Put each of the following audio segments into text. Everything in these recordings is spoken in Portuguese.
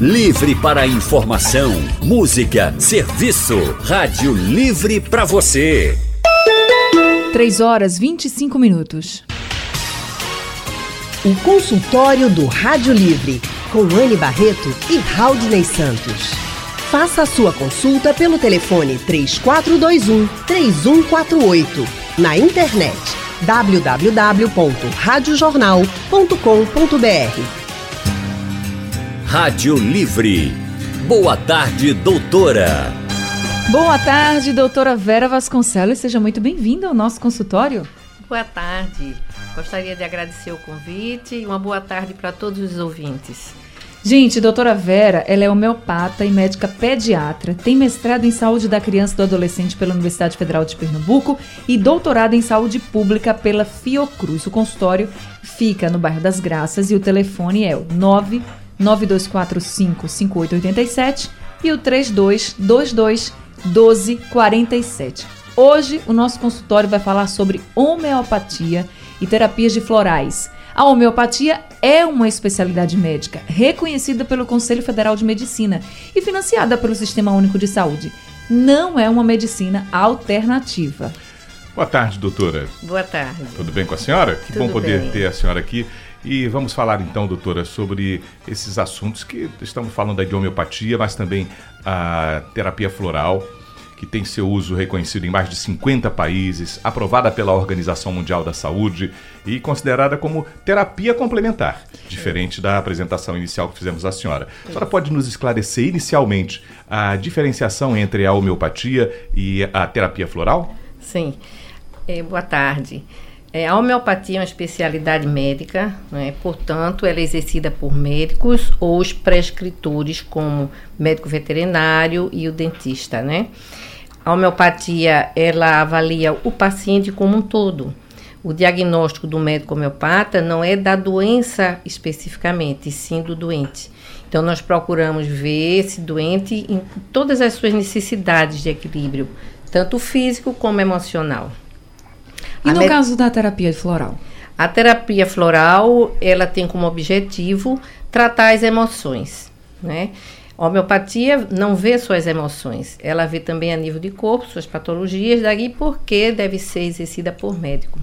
Livre para informação, música, serviço. Rádio Livre para você. 3 horas 25 minutos. O consultório do Rádio Livre, com Anne Barreto e Raudney Santos. Faça a sua consulta pelo telefone 3421 3148. Na internet www.radiojornal.com.br. Rádio Livre. Boa tarde, doutora. Boa tarde, doutora Vera Vasconcelos. Seja muito bem-vinda ao nosso consultório. Boa tarde. Gostaria de agradecer o convite e uma boa tarde para todos os ouvintes. Gente, doutora Vera, ela é homeopata e médica pediatra, tem mestrado em saúde da criança e do adolescente pela Universidade Federal de Pernambuco e doutorado em saúde pública pela Fiocruz. O consultório fica no bairro das Graças e o telefone é o 99245 5887 e o 3222 1247. Hoje o nosso consultório vai falar sobre homeopatia e terapias de florais. A homeopatia é uma especialidade médica reconhecida pelo Conselho Federal de Medicina e financiada pelo Sistema Único de Saúde. Não é uma medicina alternativa. Boa tarde, doutora. Boa tarde. Tudo bem com a senhora? Que Tudo bom poder bem. ter a senhora aqui. E vamos falar então, doutora, sobre esses assuntos que estamos falando aí de homeopatia, mas também a terapia floral, que tem seu uso reconhecido em mais de 50 países, aprovada pela Organização Mundial da Saúde e considerada como terapia complementar, diferente da apresentação inicial que fizemos à senhora. A senhora pode nos esclarecer inicialmente a diferenciação entre a homeopatia e a terapia floral? Sim. É, boa tarde. É, a homeopatia é uma especialidade médica, né? portanto, ela é exercida por médicos ou os prescritores, como médico veterinário e o dentista, né? A homeopatia, ela avalia o paciente como um todo. O diagnóstico do médico homeopata não é da doença especificamente, sim do doente. Então, nós procuramos ver esse doente em todas as suas necessidades de equilíbrio, tanto físico como emocional. E A no med- caso da terapia floral? A terapia floral, ela tem como objetivo tratar as emoções, né? A homeopatia não vê suas emoções, ela vê também a nível de corpo, suas patologias, daí porque deve ser exercida por médico.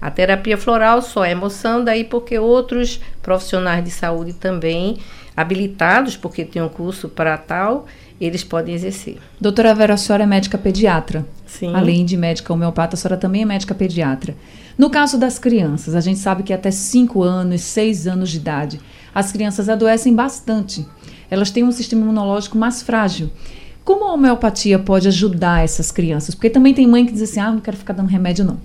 A terapia floral só é emoção, daí porque outros profissionais de saúde também habilitados, porque tem um curso para tal, eles podem exercer. Doutora Vera, a senhora é médica pediatra. Sim. Além de médica homeopata, a senhora também é médica pediatra. No caso das crianças, a gente sabe que até 5 anos, 6 anos de idade, as crianças adoecem bastante. Elas têm um sistema imunológico mais frágil. Como a homeopatia pode ajudar essas crianças? Porque também tem mãe que diz assim: ah, não quero ficar dando remédio, não.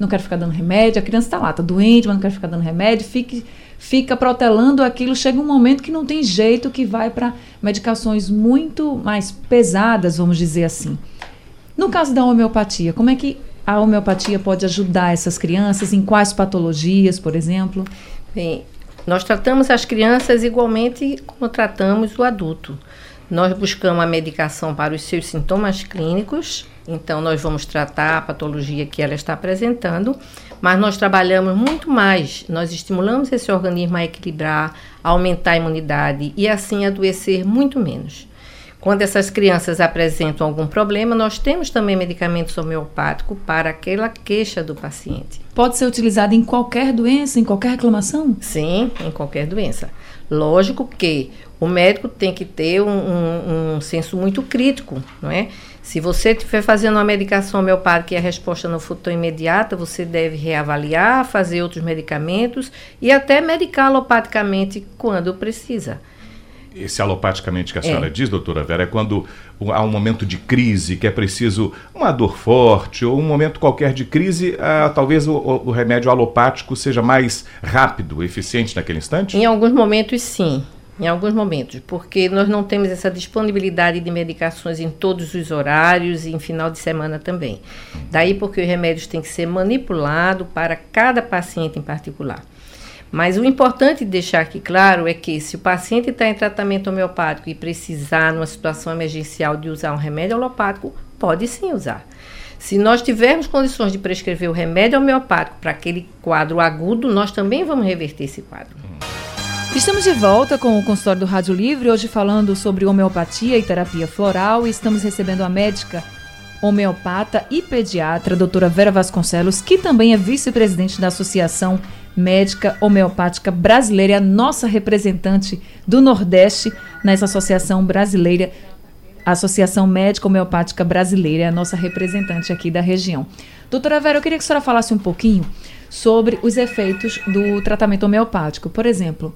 Não quero ficar dando remédio. A criança está lá, está doente, mas não quer ficar dando remédio. Fique, fica protelando aquilo. Chega um momento que não tem jeito, que vai para medicações muito mais pesadas, vamos dizer assim. No caso da homeopatia, como é que a homeopatia pode ajudar essas crianças? Em quais patologias, por exemplo? Bem, nós tratamos as crianças igualmente como tratamos o adulto. Nós buscamos a medicação para os seus sintomas clínicos, então nós vamos tratar a patologia que ela está apresentando, mas nós trabalhamos muito mais. Nós estimulamos esse organismo a equilibrar, a aumentar a imunidade e assim adoecer muito menos. Quando essas crianças apresentam algum problema, nós temos também medicamentos homeopáticos para aquela queixa do paciente. Pode ser utilizada em qualquer doença, em qualquer reclamação? Sim, em qualquer doença. Lógico que o médico tem que ter um, um, um senso muito crítico, não é? Se você estiver fazendo uma medicação homeopática e a resposta não for tão imediata, você deve reavaliar, fazer outros medicamentos e até medicar alopaticamente quando precisa. Esse alopaticamente que a É. senhora diz, doutora Vera, é quando há um momento de crise, que é preciso uma dor forte, ou um momento qualquer de crise, ah, talvez o, o- o remédio alopático seja mais rápido, eficiente naquele instante? Em alguns momentos, sim. Em alguns momentos, porque nós não temos essa disponibilidade de medicações em todos os horários e em final de semana também. Daí porque os remédios têm que ser manipulados para cada paciente em particular. Mas o importante deixar aqui claro é que se o paciente está em tratamento homeopático e precisar, numa situação emergencial, de usar um remédio alopático, pode sim usar. Se nós tivermos condições de prescrever o remédio homeopático para aquele quadro agudo, nós também vamos reverter esse quadro. Estamos de volta com o consultório do Rádio Livre, hoje falando sobre homeopatia e terapia floral. E estamos recebendo a médica homeopata e pediatra, doutora Vera Vasconcelos, que também é vice-presidente da Associação Médica Homeopática Brasileira, a nossa representante do Nordeste nessa associação brasileira, Associação Médica Homeopática Brasileira, é a nossa representante aqui da região. Doutora Vera, eu queria que a senhora falasse um pouquinho sobre os efeitos do tratamento homeopático. Por exemplo,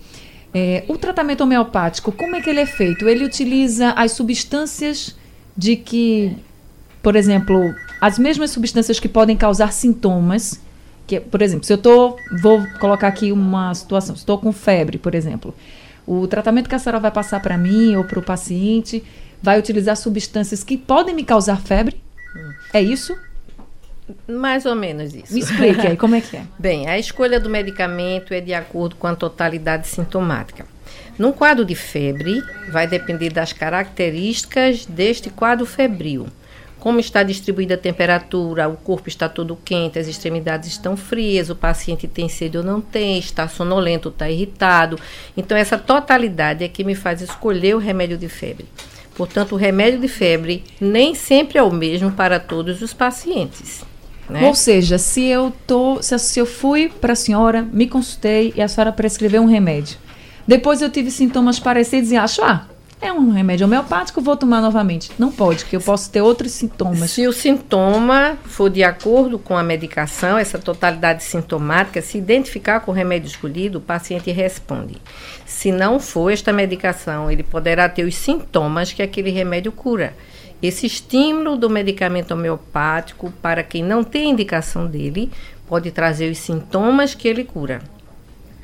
é, o tratamento homeopático, como é que ele é feito? Ele utiliza as substâncias de que, por exemplo, as mesmas substâncias que podem causar sintomas. Que, por exemplo, se eu tô, vou colocar aqui uma situação, estou com febre, por exemplo. O tratamento que a senhora vai passar para mim ou para o paciente vai utilizar substâncias que podem me causar febre? É isso? Mais ou menos isso. Me explique aí, como é que é? Bem, a escolha do medicamento é de acordo com a totalidade sintomática. Num quadro de febre, vai depender das características deste quadro febril. Como está distribuída a temperatura, o corpo está todo quente, as extremidades estão frias, o paciente tem sede ou não tem, está sonolento, está irritado. Então, essa totalidade é que me faz escolher o remédio de febre. Portanto, o remédio de febre nem sempre é o mesmo para todos os pacientes. Né? Ou seja, se eu tô, se, se eu fui para a senhora, me consultei e a senhora prescreveu um remédio. Depois eu tive sintomas parecidos e acho, ah, é um remédio homeopático, vou tomar novamente. Não pode, porque eu posso ter outros sintomas. Se o sintoma for de acordo com a medicação, essa totalidade sintomática, se identificar com o remédio escolhido, o paciente responde. Se não for esta medicação, ele poderá ter os sintomas que aquele remédio cura. Esse estímulo do medicamento homeopático, para quem não tem indicação dele, pode trazer os sintomas que ele cura.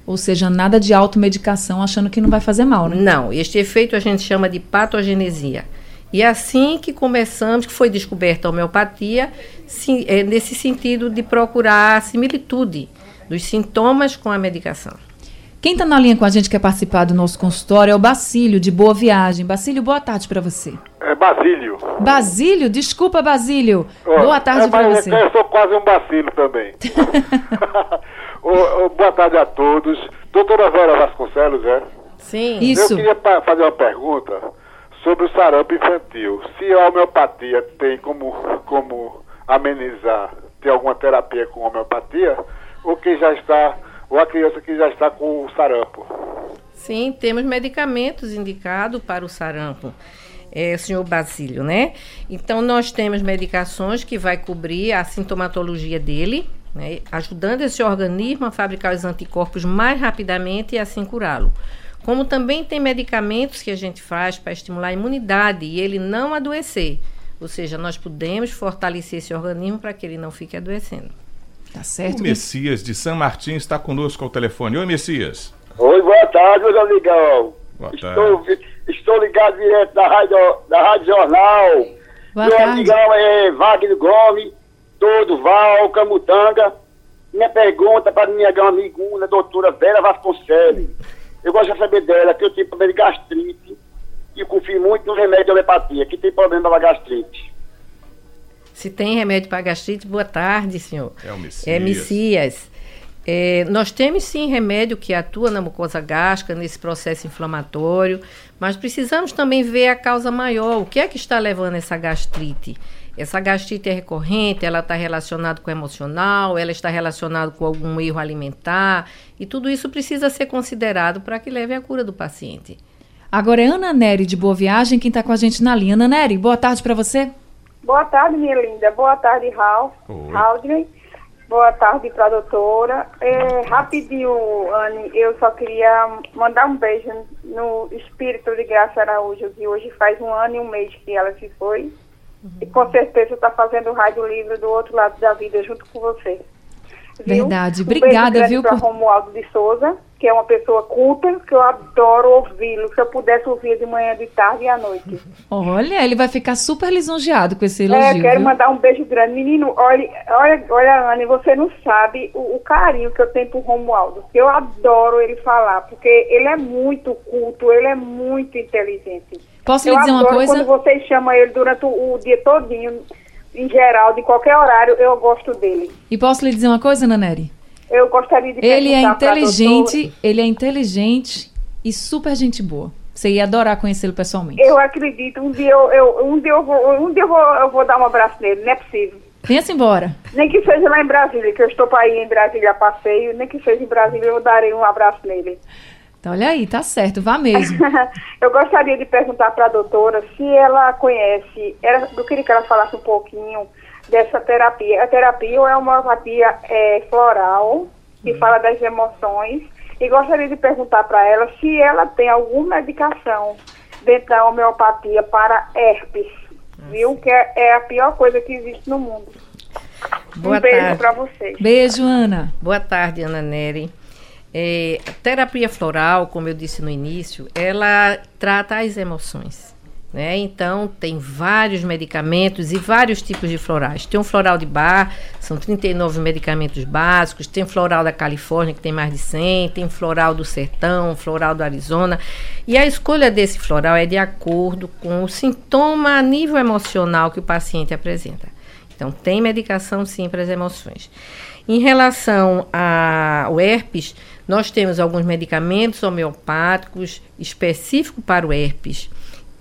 Ou seja, nada de automedicação achando que não vai fazer mal, né? Não, este efeito a gente chama de patogenesia. E é assim que começamos, que foi descoberta a homeopatia, sim, é nesse sentido de procurar a similitude dos sintomas com a medicação. Quem está na linha com a gente quer participar do nosso consultório é o Basílio, de Boa Viagem. Basílio, boa tarde para você. É Basílio. Basílio? Desculpa, Basílio. Oh, boa tarde é, para você. Eu sou quase um bacilo também. oh, oh, boa tarde a todos. Doutora Vera Vasconcelos, é? Sim. Isso. Eu queria fazer uma pergunta sobre o sarampo infantil. Se a homeopatia tem como, como amenizar, tem alguma terapia com homeopatia, ou que já está ou a criança que já está com o sarampo. Sim, temos medicamentos indicados para o sarampo. É, senhor Basílio, né? Então, nós temos medicações que vai cobrir a sintomatologia dele, né? ajudando esse organismo a fabricar os anticorpos mais rapidamente e assim curá-lo. Como também tem medicamentos que a gente faz para estimular a imunidade e ele não adoecer. Ou seja, nós podemos fortalecer esse organismo para que ele não fique adoecendo. Tá certo. O Messias de São Martin está conosco ao telefone. Oi, Messias. Oi, boa tarde, meu amigão. Boa estou, tarde. estou ligado direto da Rádio, da Rádio Jornal. Boa meu tarde. amigão é Wagner Gomes, todo Val, Camutanga. Minha pergunta para minha amiguna, doutora Vera Vasconcelos. Eu gosto de saber dela, que eu tenho problema de gastrite e eu confio muito no remédio de homeopatia, que tem problema da gastrite. Se tem remédio para gastrite, boa tarde, senhor. É o Messias. É Messias. É, nós temos sim remédio que atua na mucosa gástrica, nesse processo inflamatório, mas precisamos também ver a causa maior. O que é que está levando essa gastrite? Essa gastrite é recorrente, ela está relacionada com o emocional, ela está relacionada com algum erro alimentar, e tudo isso precisa ser considerado para que leve à cura do paciente. Agora é Ana Nery de Boa Viagem quem está com a gente na linha. Ana Nery, boa tarde para você. Boa tarde, minha linda. Boa tarde, Raul. Haldney. Boa tarde para a doutora. É, rapidinho, Anne, eu só queria mandar um beijo no espírito de Graça Araújo, que hoje faz um ano e um mês que ela se foi. Uhum. E com certeza está fazendo o Rádio Livre do outro lado da vida junto com você. Viu? Verdade. Um Obrigada, viu? Para por... Romualdo de Souza que é uma pessoa culta, que eu adoro ouvi-lo. Se eu pudesse ouvir de manhã, de tarde e à noite. Olha, ele vai ficar super lisonjeado com esse elogio. É, quero viu? mandar um beijo grande. Menino, olha, olha, olha Anne, você não sabe o, o carinho que eu tenho por Romualdo. Eu adoro ele falar, porque ele é muito culto, ele é muito inteligente. Posso eu lhe dizer uma coisa? quando vocês chamam ele durante o, o dia todinho, em geral, de qualquer horário, eu gosto dele. E posso lhe dizer uma coisa, Naneri? Eu gostaria de Ele é inteligente, ele é inteligente e super gente boa. Você ia adorar conhecê-lo pessoalmente. Eu acredito. Um dia eu, eu, um dia eu vou, um dia eu vou, eu vou dar um abraço nele, não é possível. Venha-se embora. Nem que seja lá em Brasília, que eu estou para ir em Brasília a passeio, nem que seja em Brasília, eu darei um abraço nele. Então, olha aí, tá certo, vá mesmo. eu gostaria de perguntar para a doutora se ela conhece, era, eu queria que ela falasse um pouquinho dessa terapia. A terapia é uma homeopatia é, floral, que hum. fala das emoções, e gostaria de perguntar para ela se ela tem alguma medicação dentro da homeopatia para herpes, viu? Que é, é, a pior coisa que existe no mundo. Boa um beijo para vocês. Beijo, Ana. Boa tarde, Ana Nery. É, terapia floral, como eu disse no início, ela trata as emoções. Né? Então, tem vários medicamentos e vários tipos de florais. Tem um floral de bar, são 39 medicamentos básicos. Tem floral da Califórnia, que tem mais de 100. Tem floral do sertão, floral do Arizona. E a escolha desse floral é de acordo com o sintoma a nível emocional que o paciente apresenta. Então, tem medicação sim para as emoções. Em relação ao herpes, nós temos alguns medicamentos homeopáticos específicos para o herpes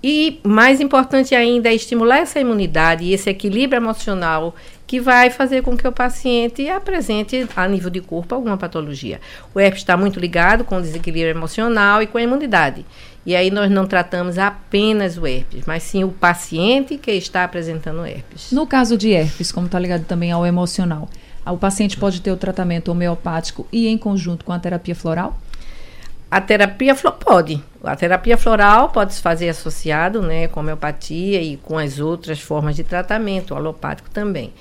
e mais importante ainda é estimular essa imunidade e esse equilíbrio emocional que vai fazer com que o paciente apresente a nível de corpo alguma patologia. O herpes está muito ligado com o desequilíbrio emocional e com a imunidade. E aí nós não tratamos apenas o herpes, mas sim o paciente que está apresentando herpes. No caso de herpes, como está ligado também ao emocional, o paciente pode ter o tratamento homeopático e em conjunto com a terapia floral? A terapia pode. A terapia floral pode se fazer associado né, com homeopatia e com as outras formas de tratamento, alopático também.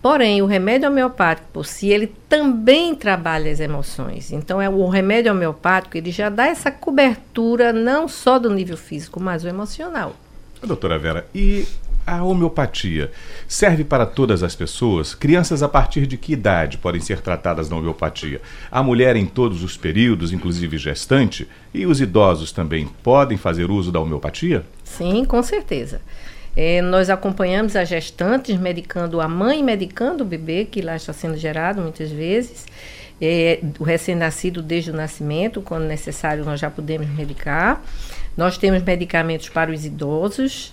Porém, o remédio homeopático por si, ele também trabalha as emoções. Então, é o remédio homeopático, ele já dá essa cobertura não só do nível físico, mas o emocional. Doutora Vera, e a homeopatia serve para todas as pessoas? Crianças a partir de que idade podem ser tratadas na homeopatia? A mulher em todos os períodos, inclusive gestante? E os idosos também podem fazer uso da homeopatia? Sim, com certeza. É, nós acompanhamos as gestantes medicando a mãe, medicando o bebê que lá está sendo gerado muitas vezes. É, o recém-nascido desde o nascimento, quando necessário, nós já podemos medicar. Nós temos medicamentos para os idosos.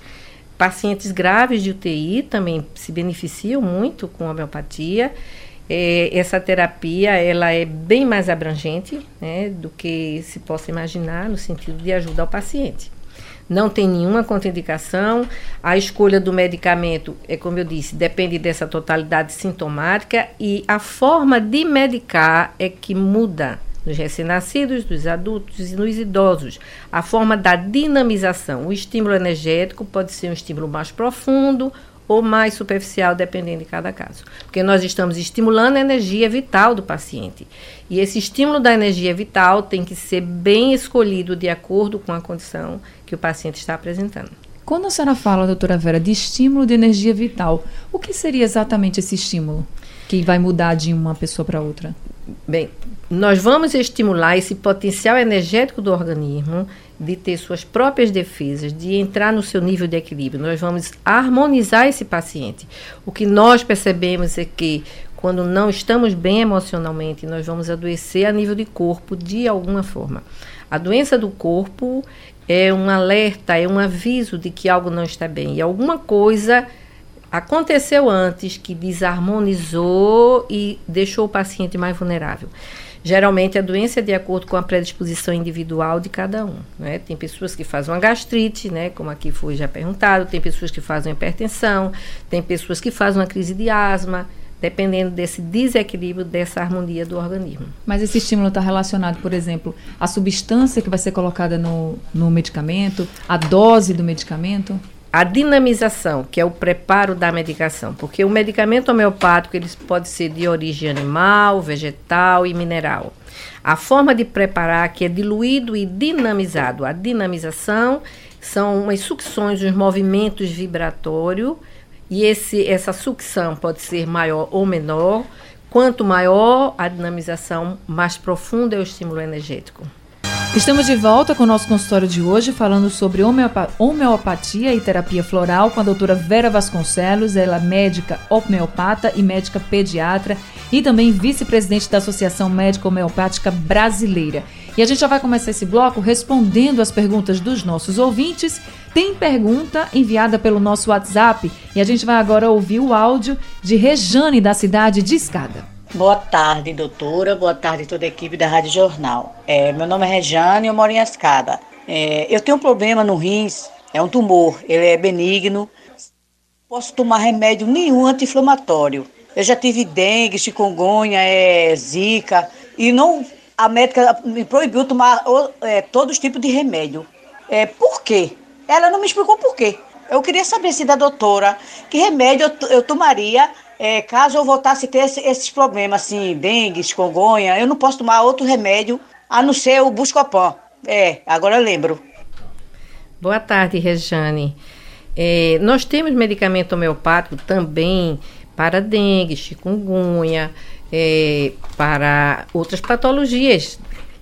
Pacientes graves de UTI também se beneficiam muito com a homeopatia. É, essa terapia ela é bem mais abrangente né, do que se possa imaginar no sentido de ajudar o paciente. Não tem nenhuma contraindicação. A escolha do medicamento, é como eu disse, depende dessa totalidade sintomática e a forma de medicar é que muda nos recém-nascidos, dos adultos e nos idosos. A forma da dinamização. O estímulo energético pode ser um estímulo mais profundo ou mais superficial, dependendo de cada caso. Porque nós estamos estimulando a energia vital do paciente. E esse estímulo da energia vital tem que ser bem escolhido de acordo com a condição que o paciente está apresentando. Quando a senhora fala, doutora Vera, de estímulo de energia vital, o que seria exatamente esse estímulo que vai mudar de uma pessoa para outra? Bem, nós vamos estimular esse potencial energético do organismo de ter suas próprias defesas, de entrar no seu nível de equilíbrio. Nós vamos harmonizar esse paciente. O que nós percebemos é que quando não estamos bem emocionalmente, nós vamos adoecer a nível de corpo de alguma forma. A doença do corpo é um alerta, é um aviso de que algo não está bem. E alguma coisa aconteceu antes que desarmonizou e deixou o paciente mais vulnerável. Geralmente a doença é de acordo com a predisposição individual de cada um. Né? Tem pessoas que fazem uma gastrite, né? como aqui foi já perguntado, tem pessoas que fazem hipertensão, tem pessoas que fazem uma crise de asma, dependendo desse desequilíbrio, dessa harmonia do organismo. Mas esse estímulo está relacionado, por exemplo, à substância que vai ser colocada no, no medicamento, à dose do medicamento? A dinamização, que é o preparo da medicação, porque o medicamento homeopático ele pode ser de origem animal, vegetal e mineral. A forma de preparar que é diluído e dinamizado. A dinamização são as sucções, os movimentos vibratórios, e esse, essa sucção pode ser maior ou menor. Quanto maior a dinamização, mais profundo é o estímulo energético. Estamos de volta com o nosso consultório de hoje, falando sobre homeopatia e terapia floral com a doutora Vera Vasconcelos, ela é médica homeopata e médica pediatra e também vice-presidente da Associação Médica Homeopática Brasileira. E a gente já vai começar esse bloco respondendo as perguntas dos nossos ouvintes. Tem pergunta enviada pelo nosso WhatsApp e a gente vai agora ouvir o áudio de Rejane, da cidade de Escada. Boa tarde, doutora. Boa tarde, toda a equipe da Rádio Jornal. É, meu nome é Rejane e eu moro em Escada. É, eu tenho um problema no rins, é um tumor, ele é benigno. Posso tomar remédio nenhum anti-inflamatório. Eu já tive dengue, chikungunya, é, zika, e não a médica me proibiu tomar é, todos os tipos de remédio. É, por quê? Ela não me explicou por quê. Eu queria saber se da doutora que remédio eu, eu tomaria é, caso eu voltasse a ter esse, esses problemas, assim, dengue, chikungunya. Eu não posso tomar outro remédio a não ser o Buscopan. É, agora eu lembro. Boa tarde, Rejane. É, nós temos medicamento homeopático também para dengue, chikungunya, é, para outras patologias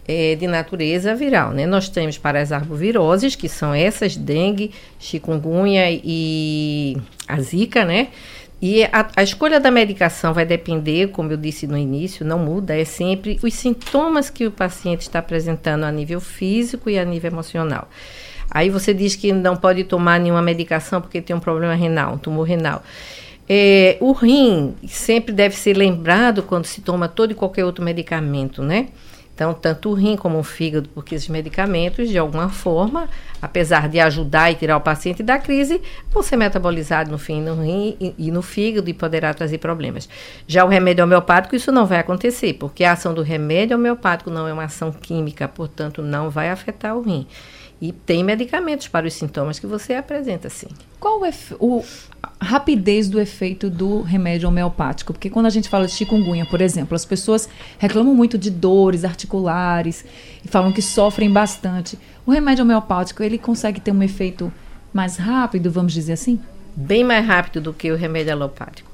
é, de natureza viral. Né? Nós temos para as arboviroses, que são essas, dengue, chikungunya e a zika, né? E a, a, escolha da medicação vai depender, como eu disse no início, não muda, é sempre os sintomas que o paciente está apresentando a nível físico e a nível emocional. Aí você diz que não pode tomar nenhuma medicação porque tem um problema renal, um tumor renal. É, o rim sempre deve ser lembrado quando se toma todo e qualquer outro medicamento, né? Então, tanto o rim como o fígado, porque esses medicamentos, de alguma forma, apesar de ajudar e tirar o paciente da crise, vão ser metabolizados no fim no rim e, e no fígado e poderá trazer problemas. Já o remédio homeopático, isso não vai acontecer, porque a ação do remédio homeopático não é uma ação química, portanto, não vai afetar o rim. E tem medicamentos para os sintomas que você apresenta, sim. Qual é o, rapidez do efeito do remédio homeopático? Porque quando a gente fala de chikungunya, por exemplo, as pessoas reclamam muito de dores articulares e falam que sofrem bastante. O remédio homeopático, ele consegue ter um efeito mais rápido, vamos dizer assim? Bem mais rápido do que o remédio alopático.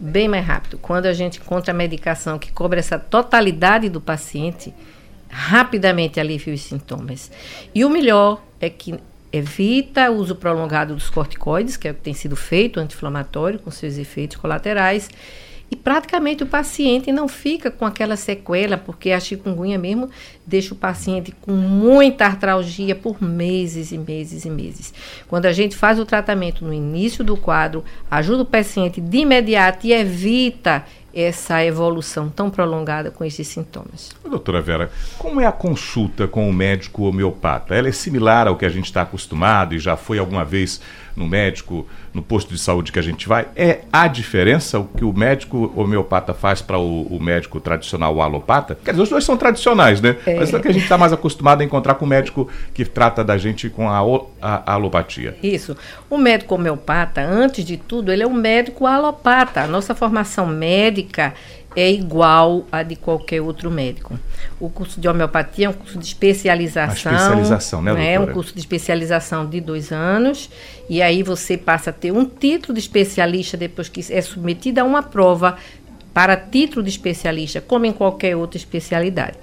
Bem mais rápido. Quando a gente encontra a medicação que cobre essa totalidade do paciente, rapidamente alivia os sintomas. E o melhor é que evita o uso prolongado dos corticoides, que é o que tem sido feito, anti-inflamatório, com seus efeitos colaterais. E praticamente o paciente não fica com aquela sequela, porque a chikungunya mesmo deixa o paciente com muita artralgia por meses e meses e meses. Quando a gente faz o tratamento no início do quadro, ajuda o paciente de imediato e evita essa evolução tão prolongada com esses sintomas. Doutora Vera, como é a consulta com o médico homeopata? Ela é similar ao que a gente está acostumado e já foi alguma vez no médico, no posto de saúde que a gente vai? É a diferença o que o médico homeopata faz para o, o, médico tradicional, alopata? Quer dizer, os dois são tradicionais, né? É. Mas é que a gente está mais acostumado a encontrar com o médico que trata da gente com a, a, a alopatia. Isso. O médico homeopata, antes de tudo, ele é um médico alopata. A nossa formação médica é igual a de qualquer outro médico. O curso de homeopatia é um curso de especialização. A especialização, né, doutora? É um curso de especialização de dois anos. E aí você passa a ter um título de especialista depois que é submetido a uma prova para título de especialista, como em qualquer outra especialidade.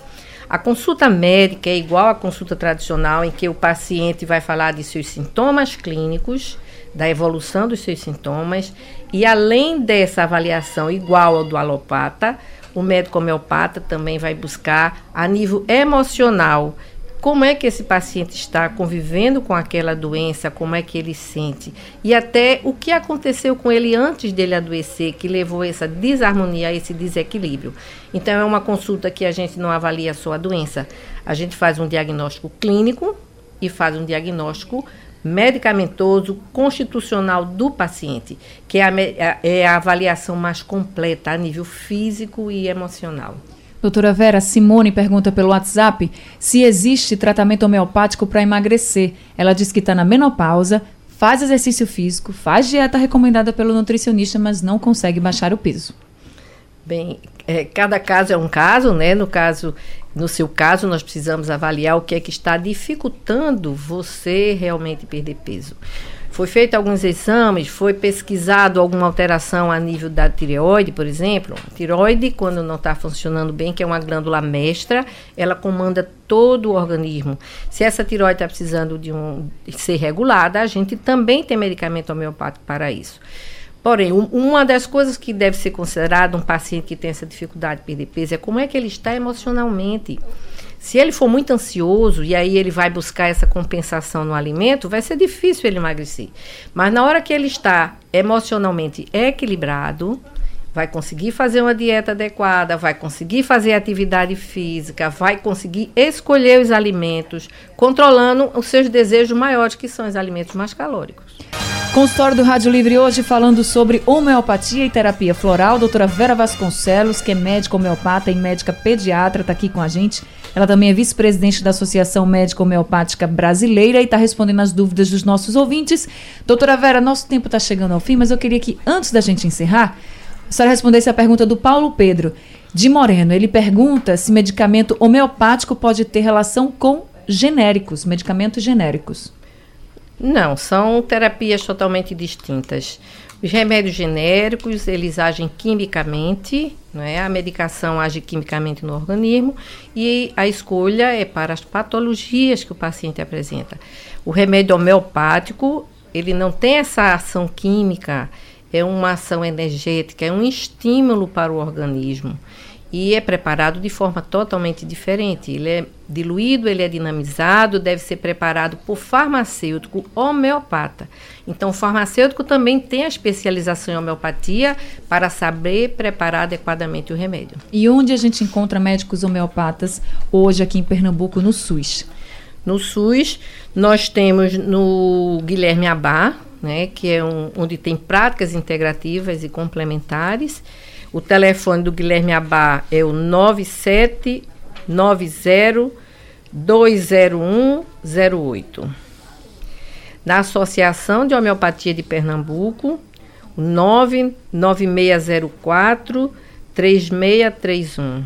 A consulta médica é igual à consulta tradicional, em que o paciente vai falar de seus sintomas clínicos, da evolução dos seus sintomas, e além dessa avaliação igual ao do alopata, o médico homeopata também vai buscar a nível emocional como é que esse paciente está convivendo com aquela doença, como é que ele sente e até o que aconteceu com ele antes dele adoecer que levou essa desarmonia, esse desequilíbrio. Então é uma consulta que a gente não avalia só a doença, a gente faz um diagnóstico clínico e faz um diagnóstico medicamentoso constitucional do paciente, que é a, é a avaliação mais completa a nível físico e emocional. Doutora Vera, Simone pergunta pelo WhatsApp se existe tratamento homeopático para emagrecer. Ela diz que está na menopausa, faz exercício físico, faz dieta recomendada pelo nutricionista, mas não consegue baixar o peso. Bem, é, cada caso é um caso, né? No caso, no seu caso, nós precisamos avaliar o que é que está dificultando você realmente perder peso. Foi feito alguns exames, foi pesquisado alguma alteração a nível da tireoide, por exemplo. A tireoide, quando não está funcionando bem, que é uma glândula mestra, ela comanda todo o organismo. Se essa tireoide está precisando de, um, ser regulada, a gente também tem medicamento homeopático para isso. Porém, um, uma das coisas que deve ser considerada um paciente que tem essa dificuldade de perder peso é como é que ele está emocionalmente. Se ele for muito ansioso e aí ele vai buscar essa compensação no alimento, vai ser difícil ele emagrecer. Mas na hora que ele está emocionalmente equilibrado, vai conseguir fazer uma dieta adequada, vai conseguir fazer atividade física, vai conseguir escolher os alimentos, controlando os seus desejos maiores, que são os alimentos mais calóricos. Consultório do Rádio Livre hoje falando sobre homeopatia e terapia floral. Doutora Vera Vasconcelos, que é médica homeopata e médica pediatra, está aqui com a gente. Ela também é vice-presidente da Associação Médica Homeopática Brasileira e está respondendo as dúvidas dos nossos ouvintes. Doutora Vera, nosso tempo está chegando ao fim, mas eu queria que, antes da gente encerrar, a senhora respondesse a pergunta do Paulo Pedro, de Moreno. Ele pergunta se medicamento homeopático pode ter relação com genéricos, medicamentos genéricos. Não, são terapias totalmente distintas. Os remédios genéricos, eles agem quimicamente, é? a medicação age quimicamente no organismo e a escolha é para as patologias que o paciente apresenta. O remédio homeopático, ele não tem essa ação química, é uma ação energética, é um estímulo para o organismo e é preparado de forma totalmente diferente. Ele é diluído, ele é dinamizado, deve ser preparado por farmacêutico homeopata. Então, o farmacêutico também tem a especialização em homeopatia para saber preparar adequadamente o remédio. E onde a gente encontra médicos homeopatas hoje aqui em Pernambuco, no SUS? No SUS, nós temos no Guilherme Abá, né, que é um, onde tem práticas integrativas e complementares o telefone do Guilherme Abá é o 9790 20108. Na Associação de Homeopatia de Pernambuco, o 99604 3631.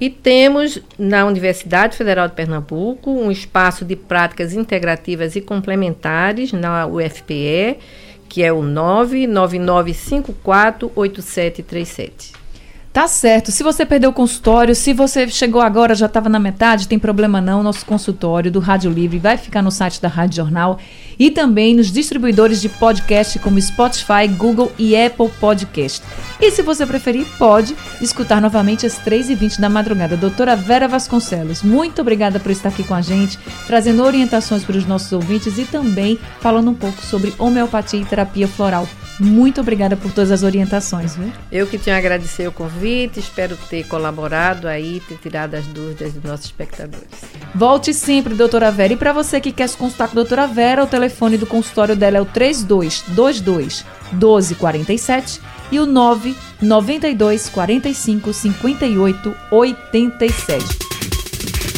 E temos na Universidade Federal de Pernambuco um espaço de práticas integrativas e complementares na UFPE que é o 999548737. Tá certo. Se você perdeu o consultório, se você chegou agora, já estava na metade, tem problema não. Nosso consultório do Rádio Livre vai ficar no site da Rádio Jornal e também nos distribuidores de podcast como Spotify, Google e Apple Podcast. E se você preferir, pode escutar novamente às 3h20 da madrugada. Doutora Vera Vasconcelos, muito obrigada por estar aqui com a gente, trazendo orientações para os nossos ouvintes e também falando um pouco sobre homeopatia e terapia floral. Muito obrigada por todas as orientações, viu? Eu que tenho a agradecer o convite, espero ter colaborado aí, ter tirado as dúvidas dos nossos espectadores. Volte sempre, doutora Vera. E para você que quer se consultar com a doutora Vera, o telefone do consultório dela é o 3222 1247 e o 992 45 58 87.